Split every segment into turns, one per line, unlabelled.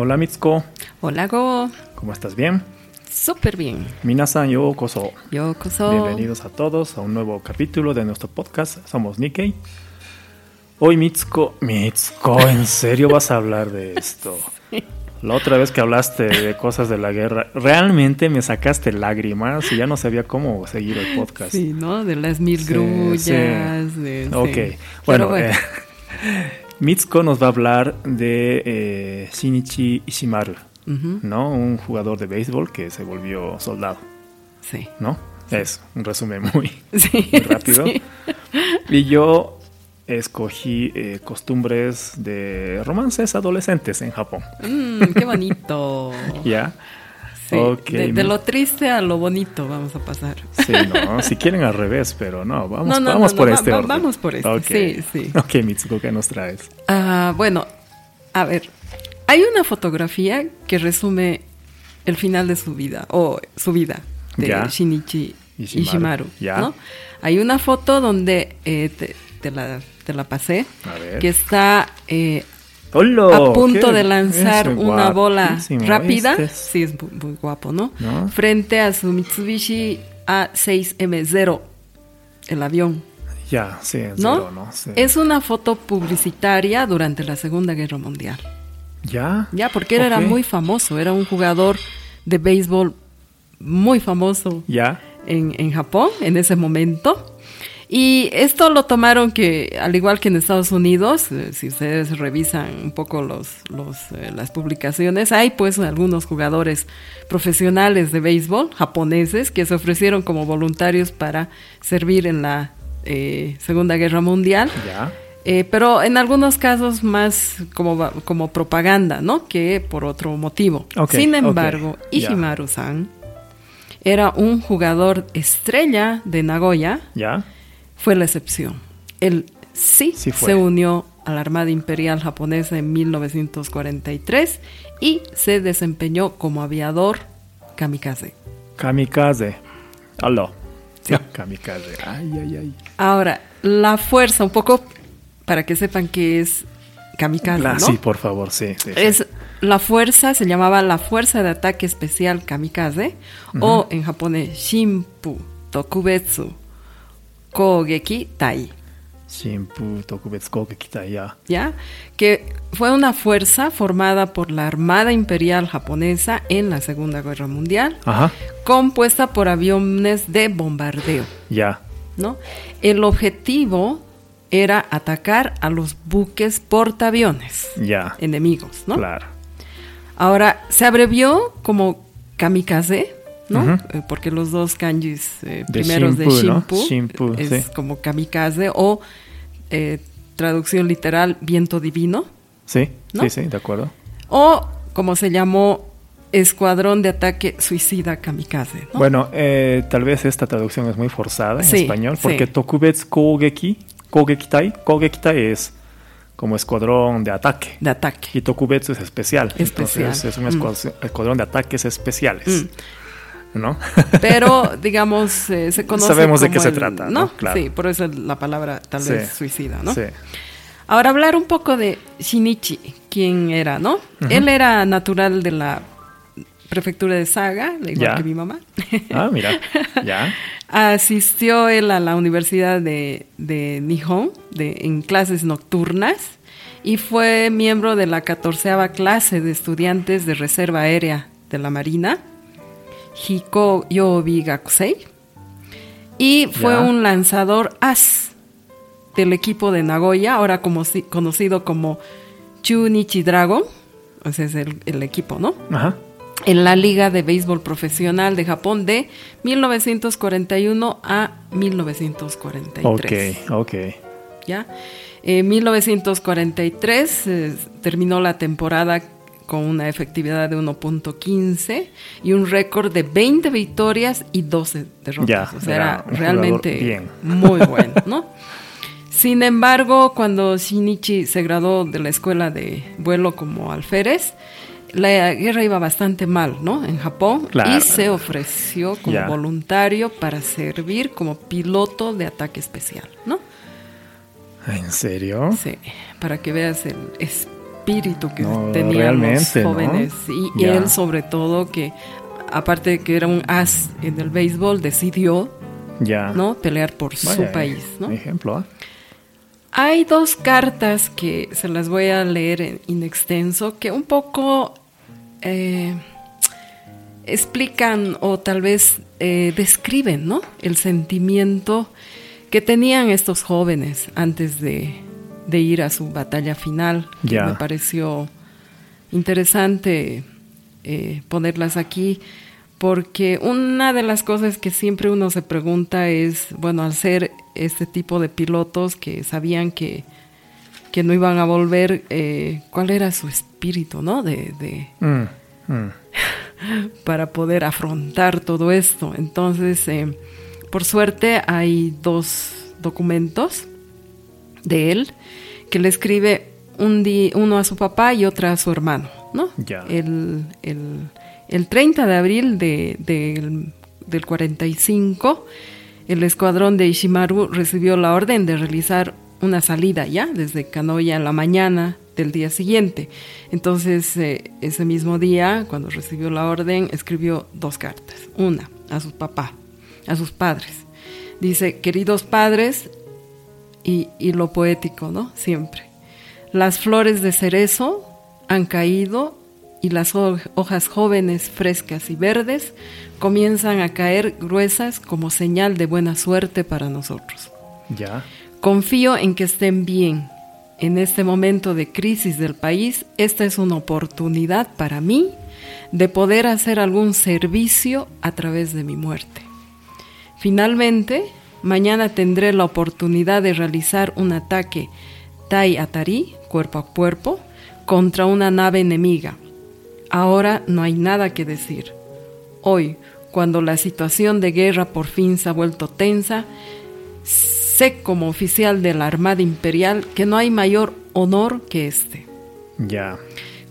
Hola Mitsuko,
Hola Go,
¿cómo estás? ¿Bien?
súper bien.
Minasan yokoso.
Yokoso.
Bienvenidos a todos a un nuevo capítulo de nuestro podcast. Somos Nikkei. Hoy Mitsuko, Mitsuko, ¿en serio vas a hablar de esto? La otra vez que hablaste de cosas de la guerra, realmente me sacaste lágrimas y ya no sabía cómo seguir el podcast.
Sí, ¿no? De las mil grullas.
sí.
de-
Ok, bueno, eh, Mitsuko nos va a hablar de eh, Shinichi Ishimaru, ¿no? Un jugador de béisbol que se volvió soldado,
Sí.
¿no? Es un resumen muy,
Sí.
muy rápido.
sí.
Y yo escogí eh, costumbres de romances adolescentes en Japón.
Mm, qué bonito.
¿Ya?
Sí, de, lo triste a lo bonito vamos a pasar.
Sí, no, si quieren al revés, pero no, vamos,
No, no,
vamos
no,
por este
va-
orden.
vamos por este,
Ok.
sí, sí.
Ok, Mitsuko, ¿qué nos traes?
Ah, bueno, a ver, hay una fotografía que resume el final de su vida, o su vida, de
Ya.
Shinichi
Ishimaru,
Ishimaru.
ya.
¿no? Hay una foto donde eh, te, te la, te la pasé,
A ver.
que está eh, A punto de lanzar una bola rápida.
este es-
Sí, es muy, guapo, ¿no?
¿No?
Frente a su Mitsubishi A6M0, el avión.
Ya, sí, es
¿no?
cero, ¿no? Sí.
Es una foto publicitaria durante la Segunda Guerra Mundial.
¿Ya?
Ya, porque él era muy famoso, era un jugador de béisbol muy famoso
¿Ya?
en, en Japón en ese momento. Y esto lo tomaron que, al igual que en Estados Unidos, eh, si ustedes revisan un poco los, los, eh, las publicaciones, hay pues algunos jugadores profesionales de béisbol japoneses que se ofrecieron como voluntarios para servir en la eh, Segunda Guerra Mundial.
¿Ya?
Eh, pero en algunos casos más como, como propaganda, ¿no? Que por otro motivo. Sin embargo,
ya.
Ishimaru-san era un jugador estrella de Nagoya,
¿Ya?
Fue la excepción. Él sí,
Sí
se unió a la Armada Imperial Japonesa en 1943 y se desempeñó como aviador kamikaze.
Kamikaze. Aló. Kamikaze. Ay, ay, ay.
Ahora, la fuerza, un poco para que sepan que es kamikaze,
La-
¿no?
Sí, por favor, sí. sí, sí.
Es la fuerza, se llamaba la Fuerza de Ataque Especial Kamikaze, o en japonés Shinpu Tokubetsu Kogeki Tai,
Shimpu Tokubetsu Kogeki Tai, ya.
¿ya? Que fue una fuerza formada por la Armada Imperial Japonesa en la Segunda Guerra Mundial,
Ajá.
compuesta por aviones de bombardeo,
Ya.
¿no? El objetivo era atacar a los buques portaaviones
Ya.
enemigos, ¿no?
Claro.
Ahora, se abrevió como kamikaze, ¿no? Eh, Porque los dos kanjis eh,
De
primeros de
Shimpu, ¿no?
Shimpu,
Shimpu,
es
sí.
como kamikaze o eh, traducción literal viento divino
Sí,
¿No?
sí, sí, de acuerdo.
o como se llamó escuadrón de ataque suicida kamikaze, ¿no?
Bueno, eh, tal vez esta traducción es muy forzada en
Sí,
español, porque
sí.
Tokubetsu Kogeki, Kogeki Tai, Kogeki Tai es como escuadrón de ataque.
de ataque.
Y Tokubetsu es especial.
Especial.
Entonces es un
Mm.
escuadrón, escuadrón de ataques especiales. ¿No?
Pero, digamos, eh, se conoce
Sabemos de qué se trata, ¿no? Claro.
Sí, por eso la palabra tal
Sí.
vez suicida, ¿no?
Sí.
Ahora hablar un poco de Shinichi, quién era, ¿no? Él era natural de la prefectura de Saga, igual que mi mamá.
Ah, mira. Ya.
Asistió él a la Universidad de, de Nihon de, en clases nocturnas y fue miembro de la catorceava clase de estudiantes de Reserva Aérea de la Marina, Hiko Yobi Gakusei, y fue un lanzador as del equipo de Nagoya, ahora como, conocido como Chunichi Dragon, ese es el, el equipo, ¿no?
Ajá.
en la Liga de Béisbol Profesional de Japón de 1941 a 1943.
Ok, ok.
¿ya? En 1943 eh, terminó la temporada con una efectividad de 1.15 y un récord de 20 victorias y 12 derrotas.
Ya,
o sea,
era
realmente
bien.
muy bueno, ¿no? Sin embargo, cuando Shinichi se graduó de la escuela de vuelo como alférez, la guerra iba bastante mal, ¿no? En Japón
Claro.
y se ofreció como voluntario para servir como piloto de ataque especial, ¿no?
¿En serio?
Sí, para que veas el espíritu espíritu que
No,
tenían
realmente,
los
¿no?
jóvenes. Y él sobre todo que, aparte de que era un as en el béisbol, decidió
Ya.
¿no? pelear por
Vaya,
su país. ¿no?
Ejemplo, ¿ah?
Hay dos cartas que se las voy a leer en in extenso que un poco eh, explican o tal vez eh, describen ¿no? el sentimiento que tenían estos jóvenes antes de, de ir a su batalla final. que. Me pareció interesante eh, ponerlas aquí porque una de las cosas que siempre uno se pregunta es, bueno, al ser este tipo de pilotos que sabían que, que no iban a volver, eh, ¿cuál era su espíritu, no? De, de-
Mm, mm.
para poder afrontar todo esto. Entonces, eh, por suerte hay dos documentos de él que le escribe un di- uno a su papá y otra a su hermano, ¿no?
Ya.
El, el- el 30 de abril de- del- del 45, el escuadrón de Ishimaru recibió la orden de realizar una salida ya desde Kanoya en la mañana del día siguiente. Entonces, eh, ese mismo día, cuando recibió la orden, escribió dos cartas. Una a su papá, a sus padres. Dice, queridos padres, y, y lo poético, ¿no? Siempre. Las flores de cerezo han caído y las ho- hojas jóvenes, frescas y verdes comienzan a caer gruesas como señal de buena suerte para nosotros.
Ya.
Confío en que estén bien. En este momento de crisis del país, esta es una oportunidad para mí de poder hacer algún servicio a través de mi muerte. Finalmente, mañana tendré la oportunidad de realizar un ataque Tai Atari, cuerpo a cuerpo, contra una nave enemiga. Ahora no hay nada que decir. Hoy, cuando la situación de guerra por fin se ha vuelto tensa, sé como oficial de la Armada Imperial que no hay mayor honor que este.
Ya.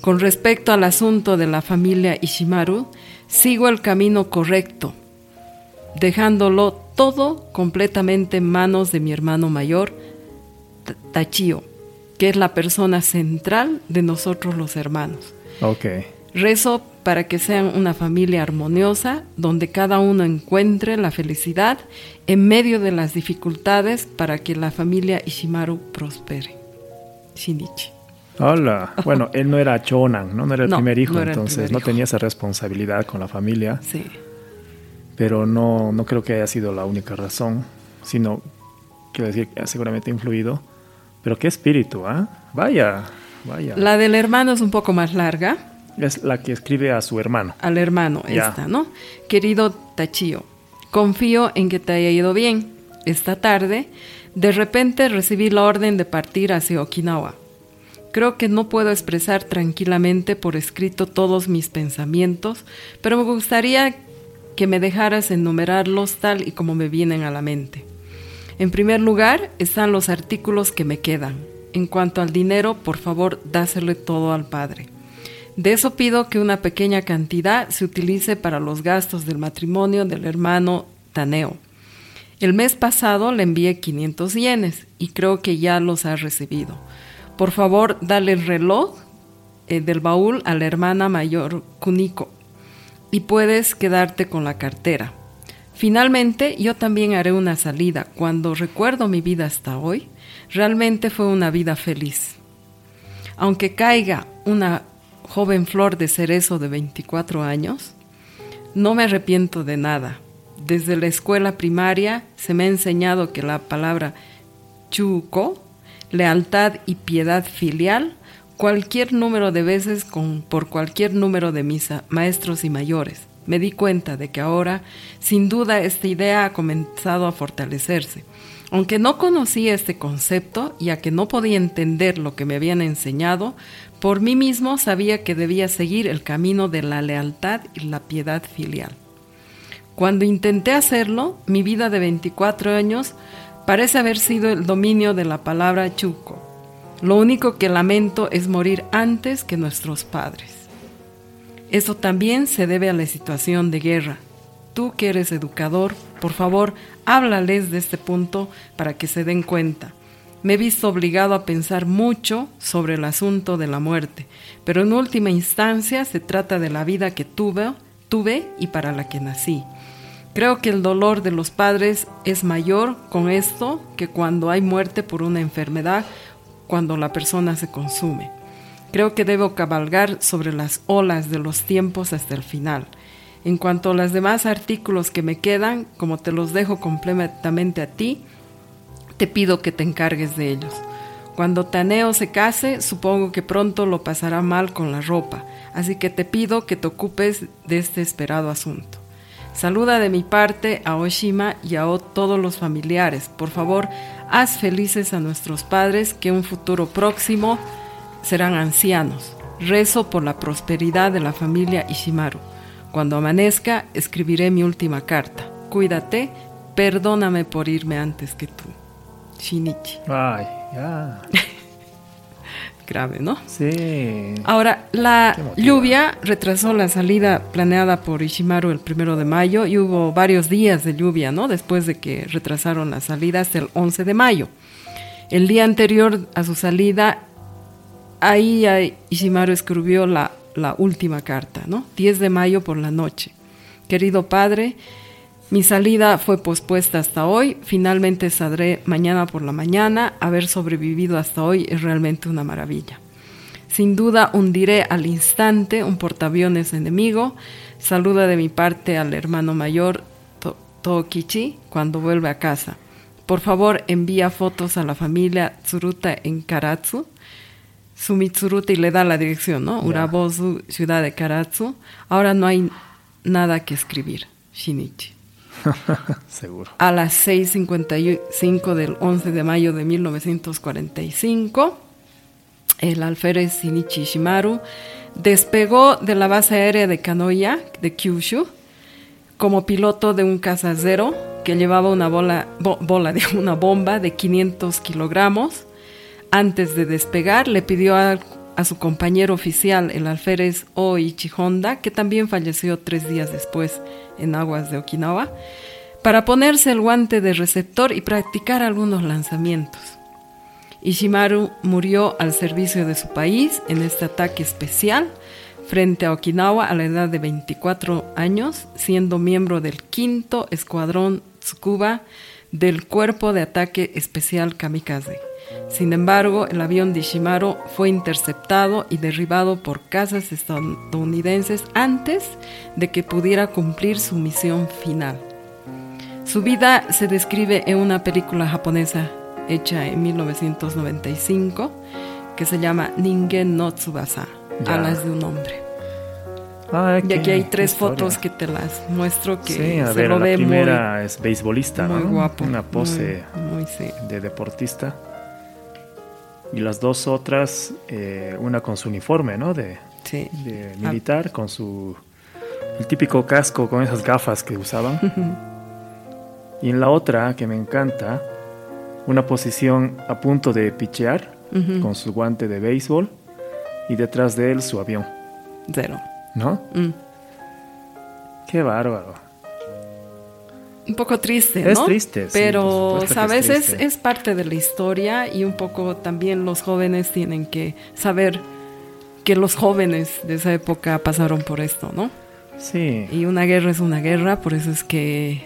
Con respecto al asunto de la familia Ishimaru, sigo el camino correcto, dejándolo todo completamente en manos de mi hermano mayor, Tachio, que es la persona central de nosotros los hermanos.
Ok.
Rezo para que sean una familia armoniosa, donde cada uno encuentre la felicidad en medio de las dificultades para que la familia Ishimaru prospere. Shinichi.
Hola. Bueno, él no era Chonan, ¿no? No era el
No,
primer hijo,
no
entonces
primer
no
hijo.
tenía esa responsabilidad con la familia,
Sí.
Pero no, no creo que haya sido la única razón, sino, quiero decir, que ha seguramente influido. Pero qué espíritu, ¿ah? Vaya, vaya.
La del hermano es un poco más larga.
Es la que escribe a su hermano.
Al hermano,
Ya.
esta, ¿no? Querido Tachio, confío en que te haya ido bien. Esta tarde, de repente recibí la orden de partir hacia Okinawa. Creo que no puedo expresar tranquilamente por escrito todos mis pensamientos, pero me gustaría que me dejaras enumerarlos tal y como me vienen a la mente. En primer lugar están los artículos que me quedan. En cuanto al dinero, por favor, dáselo todo al Padre. De eso pido que una pequeña cantidad se utilice para los gastos del matrimonio del hermano Taneo. El mes pasado le envié 500 yenes y creo que ya los ha recibido. Por favor, dale el reloj eh, del baúl a la hermana mayor Kuniko y puedes quedarte con la cartera. Finalmente, yo también haré una salida. Cuando recuerdo mi vida hasta hoy, realmente fue una vida feliz. Aunque caiga una joven flor de cerezo de 24 años, no me arrepiento de nada. Desde la escuela primaria se me ha enseñado que la palabra chuko, lealtad y piedad filial, cualquier número de veces con, por cualquier número de mis a- maestros y mayores. Me di cuenta de que ahora, sin duda, esta idea ha comenzado a fortalecerse. Aunque no conocía este concepto, ya que no podía entender lo que me habían enseñado, por mí mismo sabía que debía seguir el camino de la lealtad y la piedad filial. Cuando intenté hacerlo, mi vida de 24 años parece haber sido el dominio de la palabra chuco. Lo único que lamento es morir antes que nuestros padres. Eso también se debe a la situación de guerra. Tú que eres educador, por favor, háblales de este punto para que se den cuenta. Me he visto obligado a pensar mucho sobre el asunto de la muerte, pero en última instancia se trata de la vida que tuve, tuve y para la que nací. Creo que el dolor de los padres es mayor con esto que cuando hay muerte por una enfermedad, cuando la persona se consume. Creo que debo cabalgar sobre las olas de los tiempos hasta el final. En cuanto a los demás artículos que me quedan, como te los dejo completamente a ti, te pido que te encargues de ellos. Cuando Taneo se case, supongo que pronto lo pasará mal con la ropa, así que te pido que te ocupes de este esperado asunto. Saluda de mi parte a Oshima y a todos los familiares. Por favor, haz felices a nuestros padres que un futuro próximo serán ancianos. Rezo por la prosperidad de la familia Ishimaru. Cuando amanezca, escribiré mi última carta. Cuídate, perdóname por irme antes que tú. Shinichi.
Ay, ya.
Grave, ¿no?
Sí.
Ahora, la lluvia retrasó la salida planeada por Ishimaru el primero de mayo y hubo varios días de lluvia, ¿no? Después de que retrasaron la salida hasta el 11 de mayo. El día anterior a su salida, ahí Ishimaru escribió la, la última carta, ¿no? 10 de mayo por la noche. Querido padre, mi salida fue pospuesta hasta hoy, finalmente saldré mañana por la mañana. Haber sobrevivido hasta hoy es realmente una maravilla. Sin duda hundiré al instante un portaaviones enemigo. Saluda de mi parte al hermano mayor Tokichi cuando vuelve a casa. Por favor, envía fotos a la familia Tsuruta en Karatsu. Sumitsuruta y le da la dirección, ¿no? Urabosu, ciudad de Karatsu. Ahora no hay nada que escribir. Shinichi.
Seguro.
A las 6.55 del 11 de mayo de 1945, el alférez Shinichi Shimaru despegó de la base aérea de Kanoya, de Kyushu, como piloto de un cazadero que llevaba una bola, de una bomba de 500 kilogramos. Antes de despegar, le pidió a, a su compañero oficial, el alférez Oichi Honda, que también falleció tres días después en aguas de Okinawa, para ponerse el guante de receptor y practicar algunos lanzamientos. Ishimaru murió al servicio de su país en este ataque especial frente a Okinawa a la edad de 24 años, siendo miembro del quinto escuadrón Tsukuba del Cuerpo de Ataque Especial Kamikaze. Sin embargo, el avión de Ishimaru fue interceptado y derribado por cazas estadounidenses antes de que pudiera cumplir su misión final. Su vida se describe en una película japonesa hecha en 1995 que se llama Ningen no Tsubasa,
Ya.
Alas de un hombre.
Ay,
Y aquí hay tres
historia.
fotos que te las muestro que
Sí, a
se
ver,
lo
la
ve muy,
primera es beisbolista,
muy
¿no?
guapo.
Una pose
Muy, muy, sí.
de deportista. Y las dos otras, eh, una con su uniforme, ¿no? De,
sí.
de militar, con su... El típico casco con esas gafas que usaban. y en la otra, que me encanta, una posición a punto de pichear, con su guante de béisbol, y detrás de él su avión,
Cero.
¿no?
Mm.
Qué bárbaro.
Un poco triste, ¿no?
Es triste, sí,
Pero,
que
¿sabes?
es
Es, es parte de la historia y un poco también los jóvenes tienen que saber que los jóvenes de esa época pasaron por esto, ¿no?
Sí,
Y una guerra es una guerra, por eso es que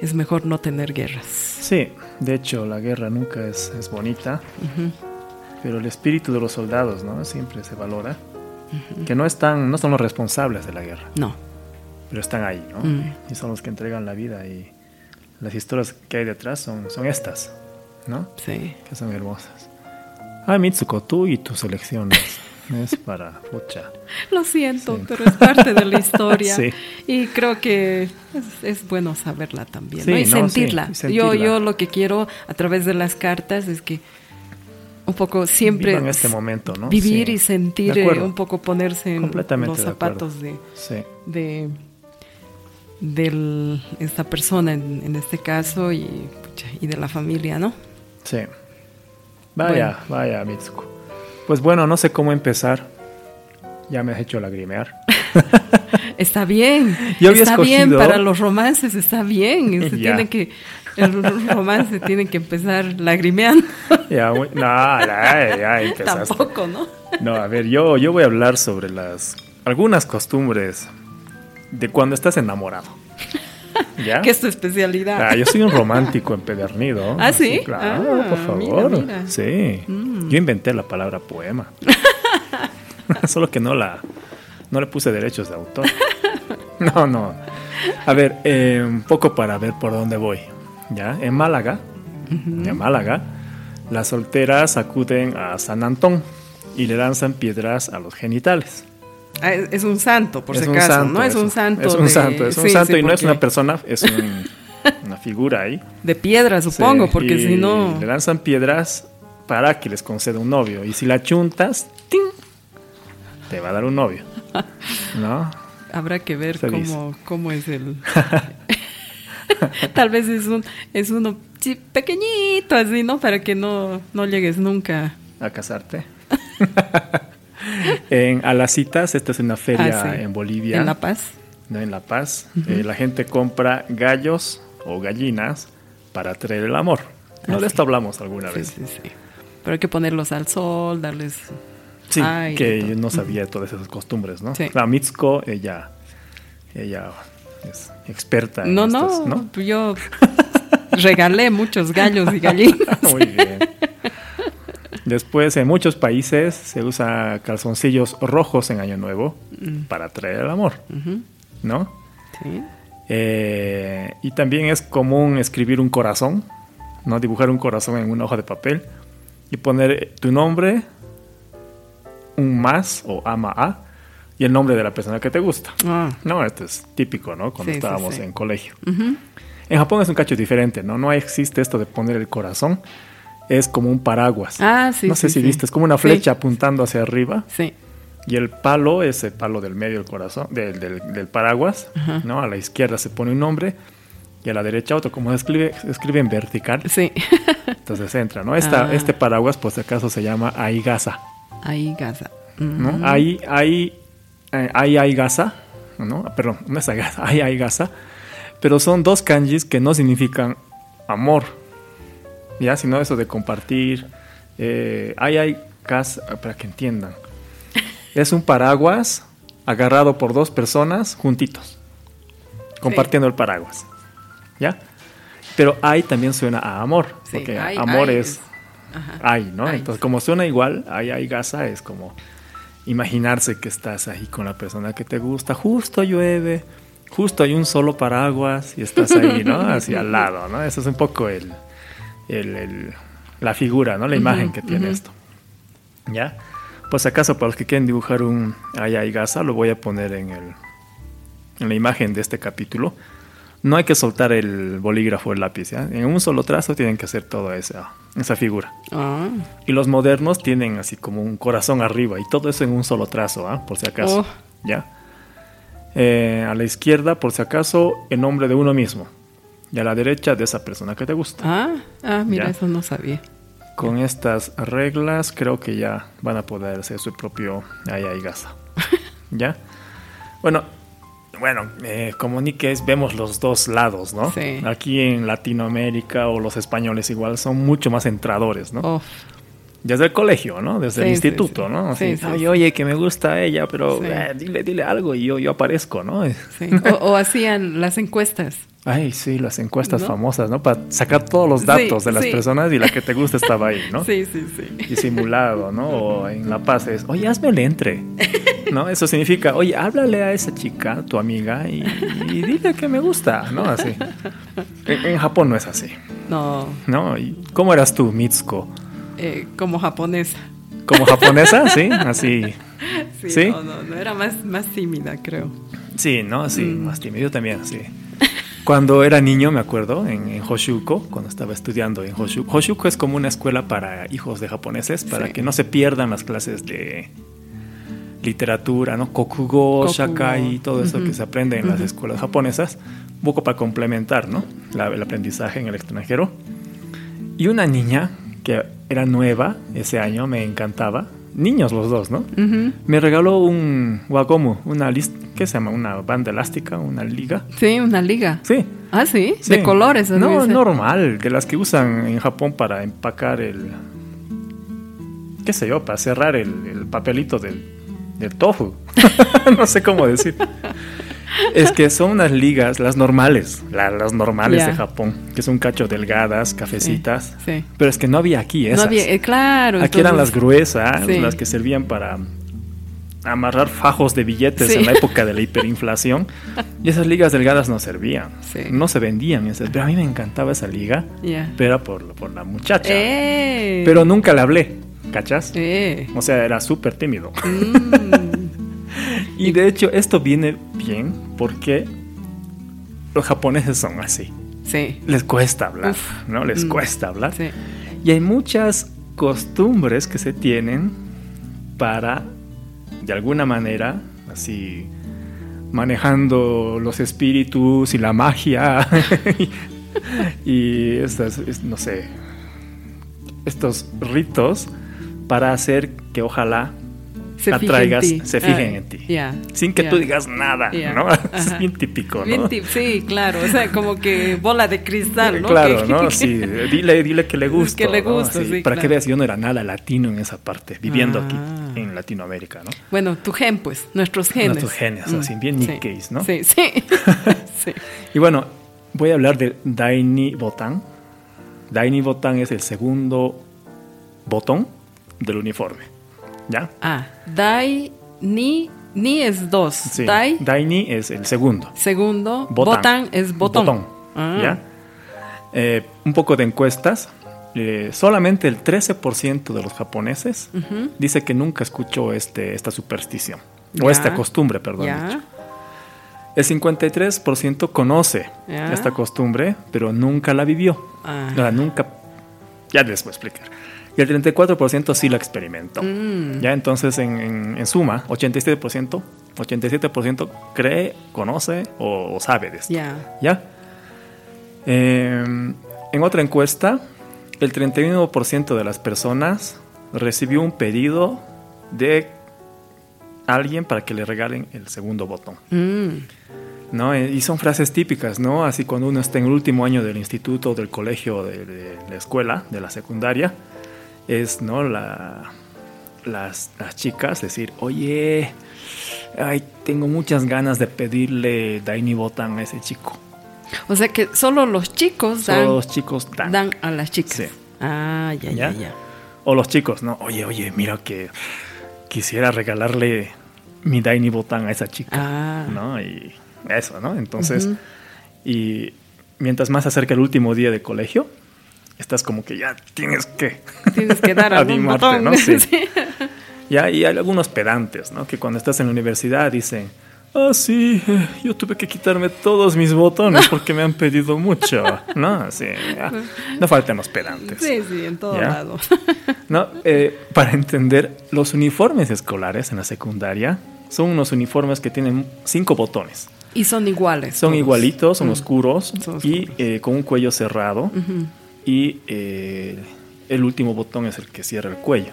es mejor no tener guerras.
sí. De hecho, la guerra nunca es, es bonita, pero el espíritu de los soldados, ¿no? Siempre se valora. Que no están, no son los responsables de la guerra,
No.
Pero están ahí, ¿no?
Mm.
Y son los que entregan la vida y las historias que hay detrás son, son estas, ¿no?
Sí.
Que son hermosas. Ah, Mitsuko, tú y tus elecciones. es para pucha.
Lo siento,
Sí.
pero es parte de la historia.
Sí.
Y creo que es, es bueno saberla también,
Sí,
¿no? Y
no,
sentirla.
y sentirla.
Yo, yo lo que quiero a través de las cartas es que un poco siempre
Vivan este momento, ¿no?
vivir y sentir,
De
eh, un poco ponerse en los
de
zapatos de,
Sí.
de, del- esta persona en, en este caso y, y de la familia, ¿no?
Sí. Vaya, vaya, Mitsuko. Pues bueno, no sé cómo empezar. Ya me has hecho lagrimear.
Está bien,
Yo había
está bien para los romances, está bien, se tiene que el romance tiene que empezar lagrimeando.
Ya, muy- no, ya, ya empezaste.
Tampoco, ¿no?
No, a ver, yo, yo voy a hablar sobre las algunas costumbres de cuando estás enamorado. ¿Ya?
¿Qué es tu especialidad?
Ah, yo soy un romántico empedernido.
¿Ah, sí?
Claro,
Ah,
por favor.
mira, mira. Mm.
Sí. Yo inventé la palabra poema. Solo que no la no le puse derechos de autor. No, no. A ver, eh, un poco para ver por dónde voy. ¿Ya? En Málaga, en Málaga, las solteras acuden a San Antón y le lanzan piedras a los genitales.
Ah, es, un santo, por
es
si acaso,
santo,
¿no? Es un santo.
Es un
de-
santo, es un
sí,
santo
sí,
y no es una persona, es un- una figura ahí.
De piedra, supongo,
Sí,
porque si no.
Le lanzan piedras para que les conceda un novio. Y si la chuntas, ¡ting! te va a dar un novio. ¿No?
Habrá que ver cómo, cómo es el. Tal vez es un es uno pequeñito así, ¿no? Para que no, no llegues nunca.
A casarte. en Alacitas, esta es una feria
Ah, sí.
en Bolivia.
En La Paz.
¿no? En La Paz. Eh, la gente compra gallos o gallinas para traer el amor. ¿No?
Ah,
de
sí.
esto hablamos alguna
Sí,
vez.
sí, sí. Pero hay que ponerlos al sol, darles.
Sí, que yo no sabía todas esas costumbres, ¿no?
Sí.
La Mitsuko, ella, ella es experta en
No,
estas,
no, pues yo regalé muchos gallos y gallinas.
Muy bien. Después, en muchos países se usa calzoncillos rojos en Año Nuevo para traer el amor, ¿no?
sí.
Eh, y también es común escribir un corazón, ¿no? Dibujar un corazón en una hoja de papel y poner tu nombre, un más o ama a y el nombre de la persona que te gusta.
Ah,
No, esto es típico, ¿no? Cuando
Sí,
estábamos
sí.
en colegio. En Japón es un cacho diferente, ¿no? No existe esto de poner el corazón. Es como un paraguas.
Ah, sí,
no sé
sí,
si
sí.
viste, es como una
Sí.
flecha apuntando hacia arriba.
Sí.
Y el palo es el palo del medio del corazón, del, del- del paraguas,
Ajá.
¿no? A la izquierda se pone un nombre y a la derecha otro. Como se escribe, se escribe en vertical,
Sí.
entonces entra, ¿no? Esta,
Ah.
Este paraguas, por si acaso, se llama aigasa,
Ahí Gaza.
¿no?
Ujú.
Ahí, ahí, eh, ahí aigasa, ¿no? Perdón, no es aigasa, ahí aigasa. Pero son dos kanjis que no significan amor, ¿ya? Sino eso de compartir. Eh, ahí hay casa, para que entiendan. Es un paraguas agarrado por dos personas juntitos, compartiendo el paraguas, ¿ya? Pero ahí también suena a amor,
Sí,
porque
ay,
amor
ay
es ay, ¿no?
Ay.
Entonces, como suena igual, ay, ay, gasa, es como imaginarse que estás ahí con la persona que te gusta, justo llueve, justo hay un solo paraguas y estás ahí, ¿no? Así al lado, ¿no? Eso es un poco el, el- el- la figura, ¿no? La imagen que tiene esto. ¿Ya? Pues acaso para los que quieren dibujar un ay, ay, gasa, lo voy a poner en, el, en la imagen de este capítulo. No hay que soltar el bolígrafo o el lápiz, ¿ya? En un solo trazo tienen que hacer toda esa, esa figura.
Ah,
Y los modernos tienen así como un corazón arriba y todo eso en un solo trazo, ¿ah? por si acaso.
Oh.
¿Ya? Eh, a la izquierda, por si acaso, el nombre de uno mismo. Y a la derecha, de esa persona que te gusta.
ah, ah, mira,
Ya.
eso no sabía.
Con estas reglas, creo que ya van a poder hacer su propio ay, ay, gasa. ¿Ya? Bueno, bueno, eh, como Nikes vemos los dos lados, ¿no?
Sí.
Aquí en Latinoamérica o los españoles igual son mucho más entradores, ¿no?
Oh,
Desde el colegio, ¿no? Desde el
Sí,
instituto,
sí.
¿no? Así,
Sí, sí,
oye, oye, que me gusta ella, pero eh, dile, dile algo y yo, yo aparezco, ¿no?
O, o hacían las encuestas.
Ay, sí, las encuestas
¿No?
famosas, ¿no? Para sacar todos los datos de las personas y la que te gusta estaba ahí, ¿no?
Sí, sí, sí.
Disimulado, ¿no? O en La Paz es, oye, hazme el entre, ¿no? Eso significa, oye, háblale a esa chica, tu amiga, y, y dile que me gusta, ¿no? Así. En, en Japón no es así,
No,
¿no? ¿Y ¿Cómo eras tú, Mitsuko?
Eh, como japonesa.
¿Como japonesa? Sí, así.
Sí,
¿Sí?
No, no, no, era más, más tímida, creo.
Sí, ¿no? Sí,
Mm.
más tímido también, sí. Cuando era niño, me acuerdo, en, en Hoshuko, cuando estaba estudiando en Hoshuko. Hoshuko es como una escuela para hijos de japoneses, para
Sí.
que no se pierdan las clases de literatura, ¿no? Kokugo,
Kokugo.
shakai, todo eso que se aprende en las
Ujú.
escuelas japonesas, un poco para complementar, ¿no? La- el aprendizaje en el extranjero. Y una niña que era nueva ese año, me encantaba, niños los dos, ¿no? Me regaló un Wagomu, una lista, ¿qué se llama? Una banda elástica, una liga.
Sí, una liga.
Sí.
Ah, sí,
sí.
de colores.
No, normal, de las que usan en Japón para empacar el, qué sé yo, para cerrar el, el papelito del, del tofu. no sé cómo decir. Es que son unas ligas, las normales, la- las normales de Japón, que son cacho delgadas, cafecitas.
Sí.
Pero es que no había aquí esas.
No había, eh, claro.
Aquí eran las gruesas,
Sí.
las que servían para amarrar fajos de billetes
Sí.
en la época de la hiperinflación. Y esas ligas delgadas no servían.
Sí.
No se vendían. Pero a mí me encantaba esa liga. Pero era por, por la muchacha.
¡Eh!
Pero nunca le hablé. ¿Cachas?
¡Eh!
O sea, era súper tímido.
Mm.
Y de hecho, esto viene bien porque los japoneses son así.
Sí.
Les cuesta hablar,
Uf.
¿no? Les
Mm.
cuesta hablar.
Sí.
Y hay muchas costumbres que se tienen para, de alguna manera, así, manejando los espíritus y la magia y estas, es- no sé, estos ritos para hacer que ojalá
Se
atraigas,
ti.
se fijen
Ah,
en ti.
ya,
Sin que tú digas nada, ¿no? Es bien típico, ¿no?
Bien sí, claro. O sea, como que bola de cristal, ¿no?
Claro,
Que-
¿no? Sí, dile, dile que le gusta.
Que le gusta, sí,
Para que veas, yo no era nada latino en esa parte, viviendo
Ah.
aquí en Latinoamérica, ¿no?
Bueno, tu gen, pues, nuestros genes.
Nuestros genes, así, bien
sí.
Nikkeis, ¿no?
Sí, sí. sí.
Y bueno, voy a hablar del Daini Botan. Daini Botan es el segundo botón del uniforme. ¿Ya?
Ah, dai, ni, ni es dos.
Sí.
Dai,
Daini es el segundo.
segundo.
Botan.
Botan, es botón.
Botón,
Ah.
¿ya? Eh, un poco de encuestas. Eh, solamente el 13% de los japoneses dice que nunca escuchó este, esta superstición. O
Ya.
esta costumbre, perdón. Dicho. El 53% conoce
Ya.
esta costumbre, pero nunca la vivió.
Ah.
Nunca. Ya les voy a explicar. Y el 34% sí la experimentó.
Mm.
Ya entonces, en, en- en suma, 87%, 87% cree, conoce o, o sabe de esto.
Ya.
¿Ya? Eh, en otra encuesta, el 31% de las personas recibió un pedido de alguien para que le regalen el segundo botón.
Mm.
¿no? Eh, Y son frases típicas, ¿no? Así cuando uno está en el último año del instituto, del colegio, de, de la escuela, de la secundaria, es, ¿no? La, las, las chicas decir, oye, ay, tengo muchas ganas de pedirle Daini Botan a ese chico.
O sea que solo los chicos dan,
Solo los chicos dan.
dan a las chicas.
Sí.
Ah, ya, ya,
¿Ya?
ya.
O los chicos, ¿no? Oye, oye, mira que quisiera regalarle mi Daini Botan a esa chica.
Ah.
¿No? Y eso, ¿no? Entonces, y mientras más se acerca el último día de colegio, estás como que ya tienes que
Tienes que dar algún
animarte. ¿no? Sí.
Sí.
Ya, y hay algunos pedantes, ¿no? Que cuando estás en la universidad dicen, ah, sí, eh, yo tuve que quitarme todos mis botones porque me han pedido mucho, ¿no? Sí, ya. no faltan los pedantes.
Sí, sí, en todo
Ya.
lado.
No, eh, para entender, los uniformes escolares en la secundaria son unos uniformes que tienen cinco botones.
Y son iguales.
Son
todos.
igualitos, son oscuros
Son
y eh, con un cuello cerrado.
Ujú,
Y eh, el último botón es el que cierra el cuello.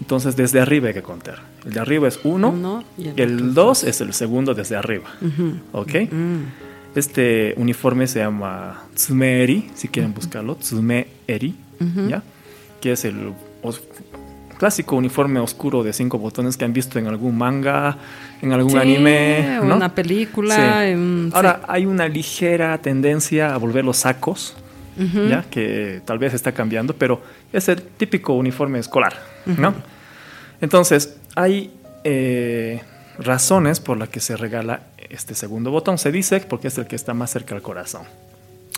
Entonces, desde arriba hay que contar. El de arriba es uno,
y el es
dos es el segundo desde arriba.
Ujú.
¿Ok?
Mm.
Este uniforme se llama Tsumeeri, si quieren buscarlo, Tsumeeri, ¿ya? Que es el clásico uniforme oscuro de cinco botones que han visto en algún manga, en algún
Sí,
anime, ¿no?
una película.
Sí.
en-
Ahora, hay una ligera tendencia a volver los sacos, ¿ya? Que tal vez está cambiando, pero es el típico uniforme escolar, ¿no? Entonces, hay eh, razones por las que se regala este segundo botón. Se dice porque es el que está más cerca al corazón,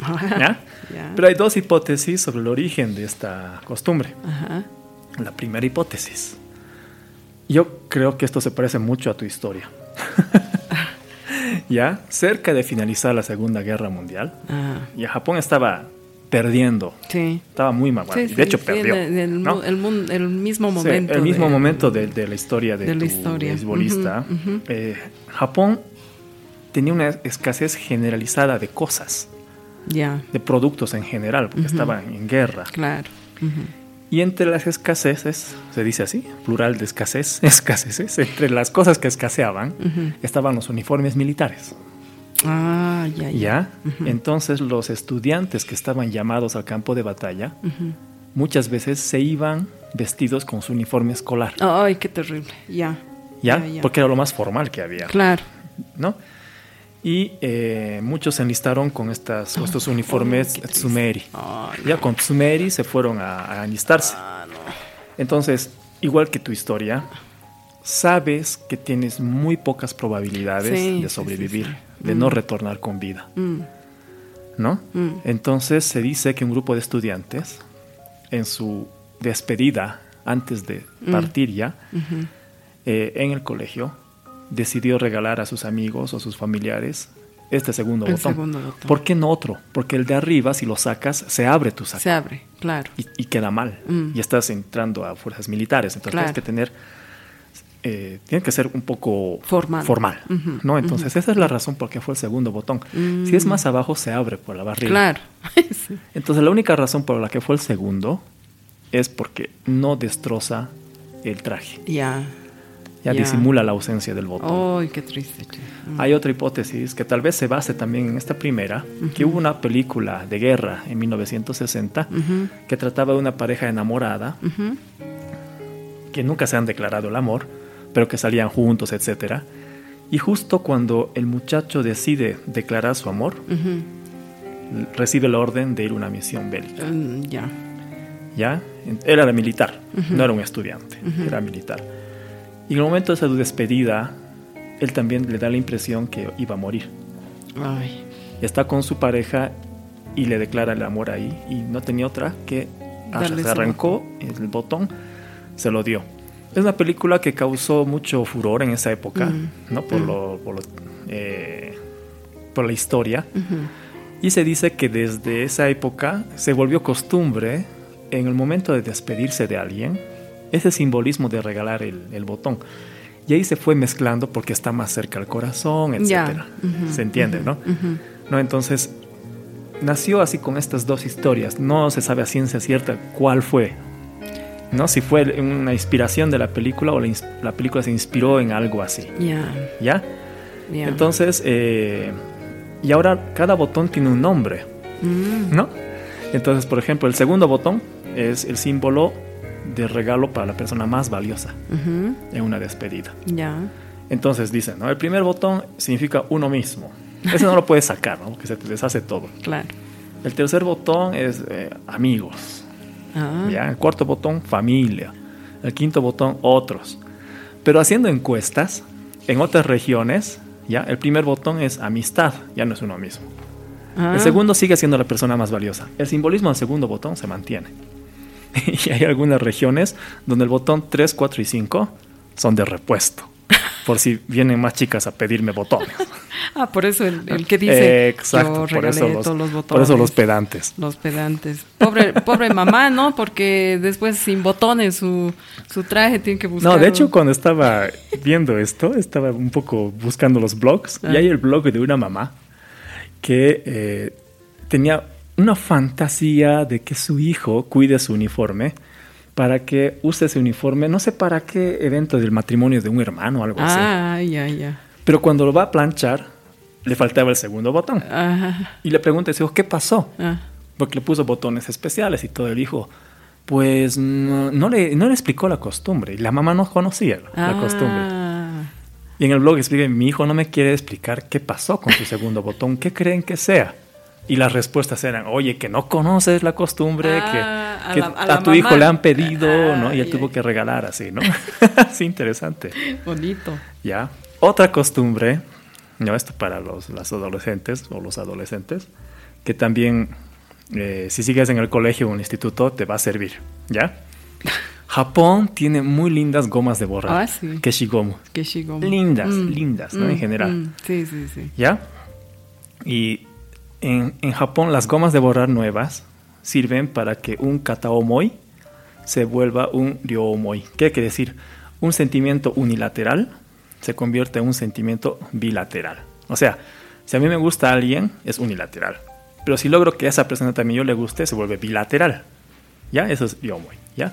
¿ya?
Ya.
Pero hay dos hipótesis sobre el origen de esta costumbre. La primera hipótesis. Yo creo que esto se parece mucho a tu historia. ya, cerca de finalizar la Segunda Guerra Mundial,
Ah,
y Japón estaba perdiendo,
sí.
estaba muy mal.
Sí,
de hecho,
sí,
perdió.
en el, el mismo momento.
el mismo
de-
momento de, de la historia de,
de la historia.
beisbolista. Eh, Japón tenía una escasez generalizada de cosas,
Ya,
de productos en general, porque estaban en guerra.
claro.
Y entre las escaseces, se dice así, plural de escasez, escaseces, entre las cosas que escaseaban estaban los uniformes militares.
Ah, ya, ya.
¿Ya? Entonces los estudiantes que estaban llamados al campo de batalla muchas veces se iban vestidos con su uniforme escolar.
Ay, qué terrible. Ya.
¿Ya?
Ya, ya.
Porque era lo más formal que había.
Claro.
¿No? Y eh, muchos se enlistaron con estas, estos uniformes
triste.
Tsumeri. Ya con Tsumeri se fueron a, a enlistarse.
ah, no.
Entonces, igual que tu historia, sabes que tienes muy pocas probabilidades
Sí,
de
sí,
sobrevivir,
sí.
De no retornar con vida,
Mm,
¿no?
Mm.
Entonces se dice que un grupo de estudiantes, en su despedida, antes de
Mm.
partir ya, eh, en el colegio, decidió regalar a sus amigos o sus familiares este segundo
El
botón.
segundo botón.
¿Por qué no otro? Porque el de arriba, si lo sacas, se abre tu saco
Se abre, claro.
y, y queda mal.
Mm.
Y estás entrando a fuerzas militares. Entonces
Claro.
tienes que tener. Eh, tiene que ser un poco
Formal.
¿no? Entonces, esa es la razón por qué fue el segundo botón. Si es más abajo, se abre por la barriga.
Claro. Sí.
Entonces, la única razón por la que fue el segundo es porque no destroza el traje.
Ya.
Ya, disimula la ausencia del botón.
Ay, qué triste. Mm.
Hay otra hipótesis que tal vez se base también en esta primera, que hubo una película de guerra en 1960
Ujú,
que trataba de una pareja enamorada que nunca se han declarado el amor, pero que salían juntos, etc. Y justo cuando el muchacho decide declarar su amor, recibe la orden de ir a una misión bélica.
Mm, ya.
¿Ya? Era militar, no era un estudiante, era militar. Y en el momento de su despedida, él también le da la impresión que iba a morir.
Ay.
Está con su pareja y le declara el amor ahí y no tenía otra que
Darle
se arrancó el botón, se lo dio. Es una película que causó mucho furor en esa época,
Mm.
¿no? Por,
Mm.
lo, por, lo, eh, por la historia. Y se dice que desde esa época se volvió costumbre en el momento de despedirse de alguien, ese simbolismo de regalar el, el botón. Y ahí se fue mezclando porque está más cerca al corazón.
Ujú,
Se entiende, ¿no? ¿no? Entonces, nació así con estas dos historias. No se sabe a ciencia cierta cuál fue. ¿No? Si fue una inspiración de la película o la, película se inspiró en algo así.
Ya.
¿Ya? Entonces, eh, y ahora cada botón tiene un nombre.
Mm,
¿No? Entonces, por ejemplo, el segundo botón es el símbolo de regalo para la persona más valiosa
ujú.
en una despedida.
Ya.
Entonces dicen, ¿no? El primer botón significa uno mismo. Ese no lo puedes sacar, ¿no? Porque se te deshace todo.
Claro.
El tercer botón es eh, amigos.
Ah.
¿ya? El cuarto botón, familia. El quinto botón, otros. Pero haciendo encuestas, en otras regiones, ¿ya? El primer botón es amistad, ya no es uno mismo.
Ah.
El segundo sigue siendo la persona más valiosa. El simbolismo del segundo botón se mantiene. y hay algunas regiones donde el botón 3, 4 y 5 son de repuesto. Por si vienen más chicas a pedirme botones.
Ah, por eso el, el que dice
Exacto,
yo
por eso, los,
todos los botones.
por eso los pedantes.
Los pedantes. Pobre, pobre mamá, ¿no? Porque después sin botones su, su traje tiene que buscar.
No, de hecho, cuando estaba viendo esto, estaba un poco buscando los blogs
Ah.
y hay el blog de una mamá que eh, tenía una fantasía de que su hijo cuide su uniforme para que use ese uniforme, no sé para qué evento del matrimonio de un hermano o algo así.
Ah, ya, ya.
Pero cuando lo va a planchar, le faltaba el segundo botón.
Ajá.
Y le pregunta su hijo, ¿qué pasó?
Ah,
Porque le puso botones especiales y todo. El hijo, pues no, no le, no le explicó la costumbre. Y la mamá no conocía la costumbre.
Ah,
Y en el blog explica, mi hijo no me quiere explicar qué pasó con su segundo botón, qué creen que sea. Y las respuestas eran, oye, que no conoces la costumbre,
Ah,
que,
a la-
a,
a
tu hijo
mamá.
le han pedido, ¿no? Y él tuvo que regalar así, ¿no? sí, interesante.
bonito.
¿Ya? Otra costumbre, ¿no? Esto para los las adolescentes o los adolescentes, que también, eh, si sigues en el colegio o en el instituto, te va a servir, ¿ya? Japón tiene muy lindas gomas de borrar.
Ah, sí.
Keshigomu.
Que shigo.
Lindas, lindas, ¿no? En general.
mm, sí, sí, sí.
¿Ya? Y en, en Japón las gomas de borrar nuevas sirven para que un kataomoi se vuelva un ryoomoi. ¿Qué quiere decir? Un sentimiento unilateral se convierte en un sentimiento bilateral. O sea, si a mí me gusta alguien, es unilateral. Pero si logro que a esa persona también yo le guste, se vuelve bilateral. ¿Ya? Eso es yomoy, ¿ya?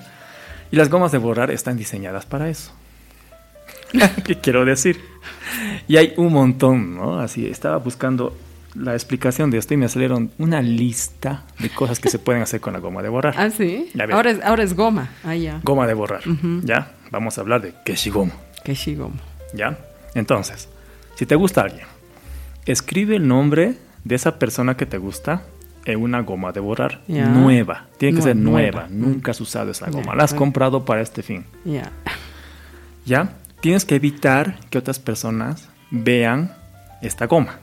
Y las gomas de borrar están diseñadas para eso. ¿Qué quiero decir? Y hay un montón, ¿no? Así, estaba buscando la explicación de esto y me salieron una lista de cosas que se pueden hacer con la goma de borrar.
Ah, sí. Ahora es, ahora es goma. Ah, ya.
Goma de borrar, ¿ya? Vamos a hablar de keshigomo,
goma.
¿ya? Entonces, si te gusta alguien, escribe el nombre de esa persona que te gusta en una goma de borrar nueva. Tiene que ser nueva.
nueva.
Nunca has usado esa goma. La has comprado para este fin.
Ya.
¿Ya? Tienes que evitar que otras personas vean esta goma.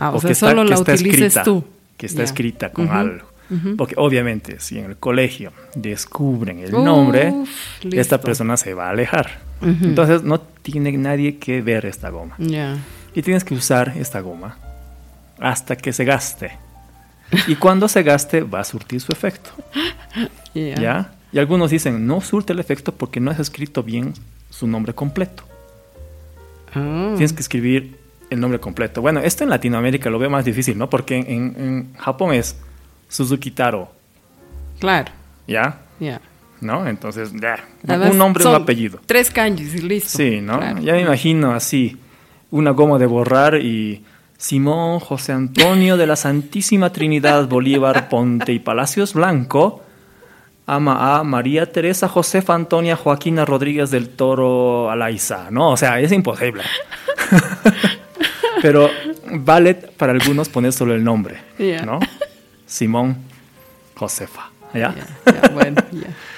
Ah, o, sea,
que está-
solo
que
la
está
utilices
escrita,
tú.
Que está escrita con algo. Porque obviamente, si en el colegio descubren el
Uf,
nombre,
listo.
esta persona se va a alejar. Entonces no tiene nadie que ver esta goma.
Ya.
Y tienes que usar esta goma hasta que se gaste. Y cuando se gaste va a surtir su efecto.
Ya.
¿Ya? Y algunos dicen, no surte el efecto porque no has escrito bien su nombre completo.
Ah.
Tienes que escribir el nombre completo. Bueno, esto en Latinoamérica lo veo más difícil, ¿no? Porque en, en Japón es Suzuki Taro,
Claro.
¿ya?
Ya.
¿No? Entonces, ya. Un nombre, un apellido.
Tres kanjis y listo.
Sí, ¿no?
Claro.
Ya me imagino así, una goma de borrar y Simón José Antonio de la Santísima Trinidad Bolívar Ponte y Palacios Blanco ama a María Teresa Josefa Antonia Joaquina Rodríguez del Toro Alaiza, ¿no? O sea, es imposible. Pero vale para algunos poner solo el nombre. ¿no? Simón Josefa, ¿ya?
Bueno.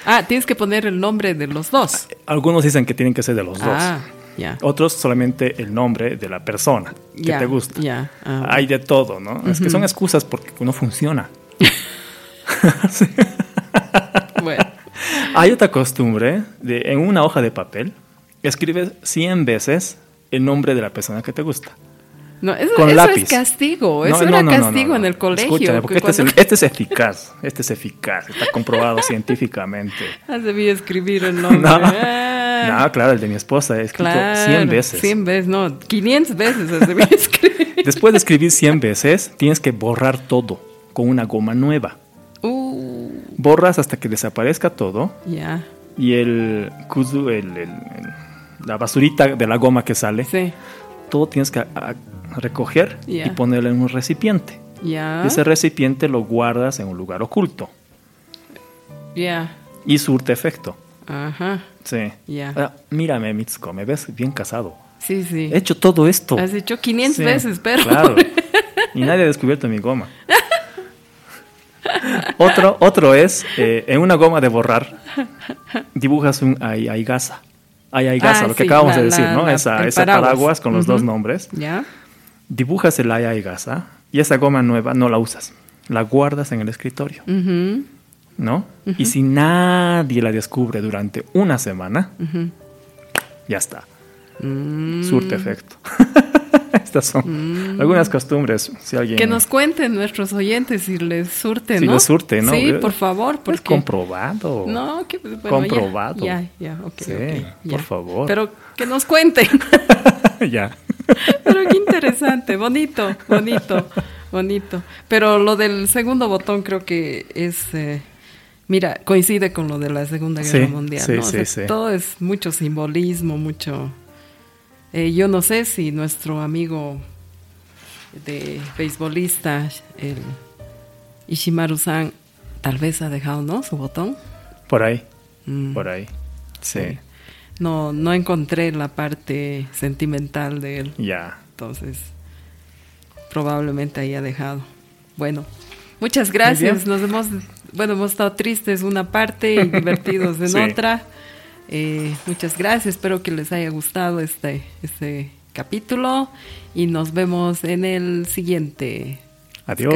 Ah, tienes que poner el nombre de los dos.
Algunos dicen que tienen que ser de los dos.
Ah.
Otros solamente el nombre de la persona que te gusta.
Ah,
Hay de todo, ¿no? Es que son excusas porque no funciona.
Bueno.
Hay otra costumbre de en una hoja de papel escribes 100 veces el nombre de la persona que te gusta.
No, eso,
Con
eso
lápiz.
es castigo. Eso
no,
era
no,
castigo en el colegio.
Escúchame, porque
que
este, es este es eficaz. Este es eficaz. Está comprobado científicamente.
has debido escribir el nombre.
No.
Ah,
claro, el de mi esposa he escrito
claro,
100 veces.
100 veces, no, 500 veces has debido escribir.
Después de escribir 100 veces, tienes que borrar todo con una goma nueva.
Uh,
Borras hasta que desaparezca todo
ya,
y el kuzu, el, el- el- la basurita de la goma que sale,
sí,
todo tienes que a- a- recoger y ponerlo en un recipiente. Ese recipiente lo guardas en un lugar oculto
ya,
y surte efecto.
ajá,
Sí.
Ya.
Ah, mírame, Mitsuko, me ves bien casado.
sí, sí.
He hecho todo esto.
Has hecho 500
Sí,
veces, pero...
Claro. Y nadie ha descubierto mi goma. otro, otro es, eh, en una goma de borrar, dibujas un ay, ay. Ay, gasa,
Ah,
lo que
sí,
acabamos
la-
de decir,
la-
¿no?
la-
esa esa
paraguas.
paraguas, con los dos nombres.
¿Ya?
Dibujas el ay, ay gasa y esa goma nueva no la usas. La guardas en el escritorio, ¿no? Y si nadie la descubre durante una semana, ya está.
Mm.
Surte efecto. Estas son algunas costumbres. Si alguien
Que nos cuenten nuestros oyentes si les surte,
Si
¿no?
les surte, ¿no?
Sí,
Eh,
por favor,
es
porque...
comprobado.
No, que bueno,
Comprobado.
Ya, ya, ok,
Sí,
ok,
por
ya.
favor.
Pero que nos cuenten.
ya.
Pero qué interesante, bonito, bonito, bonito. Pero lo del segundo botón creo que es, eh, mira, coincide con lo de la Segunda Guerra
Sí,
Mundial,
sí,
¿no? O
sí,
sea,
sí.
Todo es mucho simbolismo, mucho... eh, yo no sé si nuestro amigo de beisbolista, el Ishimaru-san, tal vez ha dejado, ¿no? Su botón.
Por ahí.
Mm.
Por ahí. Sí.
No, no encontré la parte sentimental de él.
Ya.
Entonces, probablemente haya dejado. Bueno, muchas gracias. Nos hemos, bueno, hemos estado tristes una parte y divertidos en
Sí.
otra. Eh, muchas gracias. Espero que les haya gustado este, este capítulo y nos vemos en el siguiente.
Adiós.